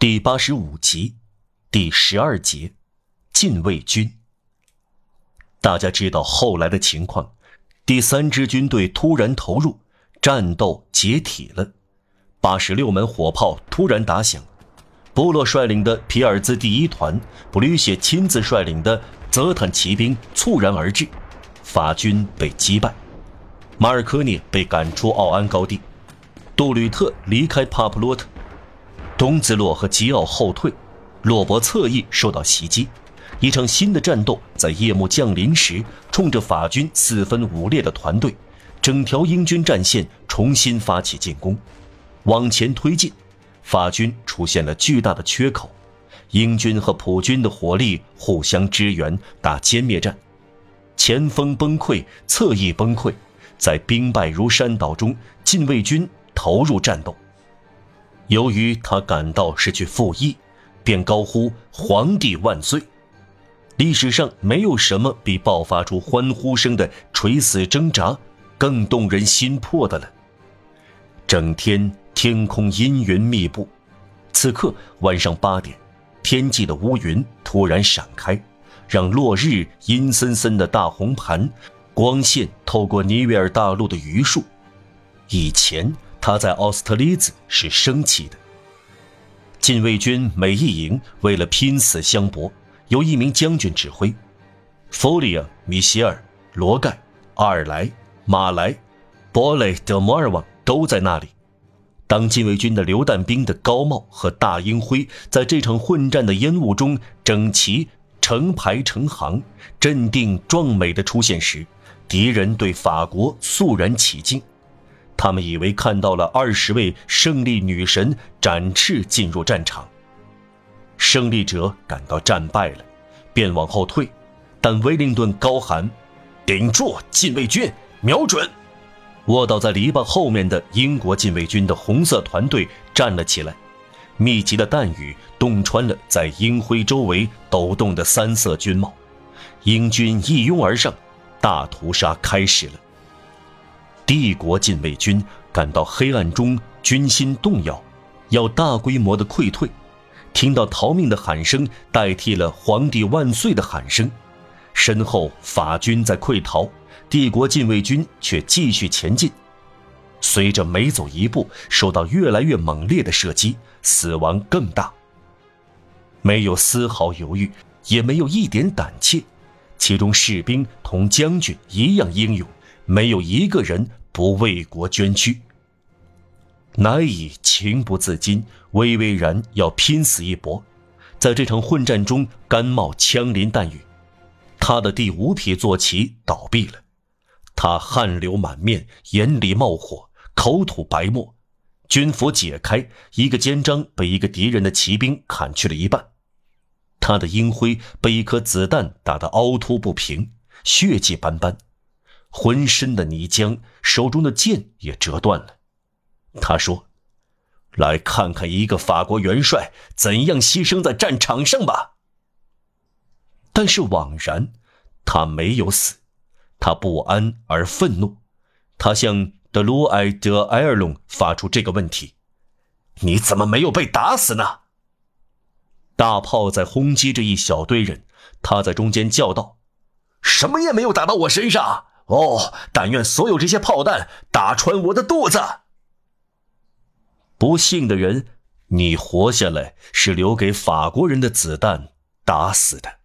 第八十五集，第十二节，禁卫军。大家知道后来的情况，第三支军队突然投入，战斗解体了。八十六门火炮突然打响，部落率领的皮尔兹第一团，布吕谢亲自率领的泽坦骑兵猝然而至，法军被击败，马尔科涅被赶出奥安高地，杜吕特离开帕普洛特。东兹洛和吉奥后退，洛伯侧翼受到袭击，一场新的战斗在夜幕降临时，冲着法军四分五裂的团队，整条英军战线重新发起进攻，往前推进，法军出现了巨大的缺口，英军和普军的火力互相支援，打歼灭战，前锋崩溃，侧翼崩溃，在兵败如山倒中，禁卫军投入战斗。由于他感到是去复义，便高呼“皇帝万岁”。历史上没有什么比爆发出欢呼声的垂死挣扎更动人心魄的了。整天天空阴云密布，此刻晚上八点，天际的乌云突然闪开，让落日阴森森的大红盘，光线透过尼维尔大陆的榆树。以前。他在奥斯特利兹是升起的。禁卫军每一营为了拼死相搏，由一名将军指挥。弗里亚、米歇尔、罗盖、阿尔莱、马莱、博雷德摩尔旺都在那里。当禁卫军的榴弹兵的高帽和大鹰灰在这场混战的烟雾中整齐成排成行、镇定壮美的出现时，敌人对法国肃然起敬。他们以为看到了二十位胜利女神展翅进入战场。胜利者感到战败了，便往后退，但威灵顿高喊：“顶住，禁卫军，瞄准！”卧倒在篱笆后面的英国禁卫军的红色团队站了起来，密集的弹雨洞穿了在英辉周围抖动的三色军帽，英军一拥而上，大屠杀开始了。帝国禁卫军感到黑暗中军心动摇，要大规模的溃退。听到逃命的喊声代替了“皇帝万岁”的喊声，身后法军在溃逃，帝国禁卫军却继续前进。随着每走一步，受到越来越猛烈的射击，死亡更大。没有丝毫犹豫，也没有一点胆怯，其中士兵同将军一样英勇，没有一个人。不为国捐躯，乃以情不自禁，巍巍然要拼死一搏，在这场混战中甘冒枪林弹雨。他的第五匹坐骑倒闭了，他汗流满面，眼里冒火，口吐白沫。军服解开，一个肩章被一个敌人的骑兵砍去了一半，他的鹰徽被一颗子弹打得凹凸不平，血迹斑斑。浑身的泥浆，手中的剑也折断了。他说：“来看看一个法国元帅怎样牺牲在战场上吧。”但是枉然，他没有死。他不安而愤怒，他向德鲁埃德埃尔隆发出这个问题：“你怎么没有被打死呢？”大炮在轰击着一小堆人，他在中间叫道：“什么也没有打到我身上。”哦，但愿所有这些炮弹打穿我的肚子。不幸的人，你活下来是留给法国人的子弹打死的。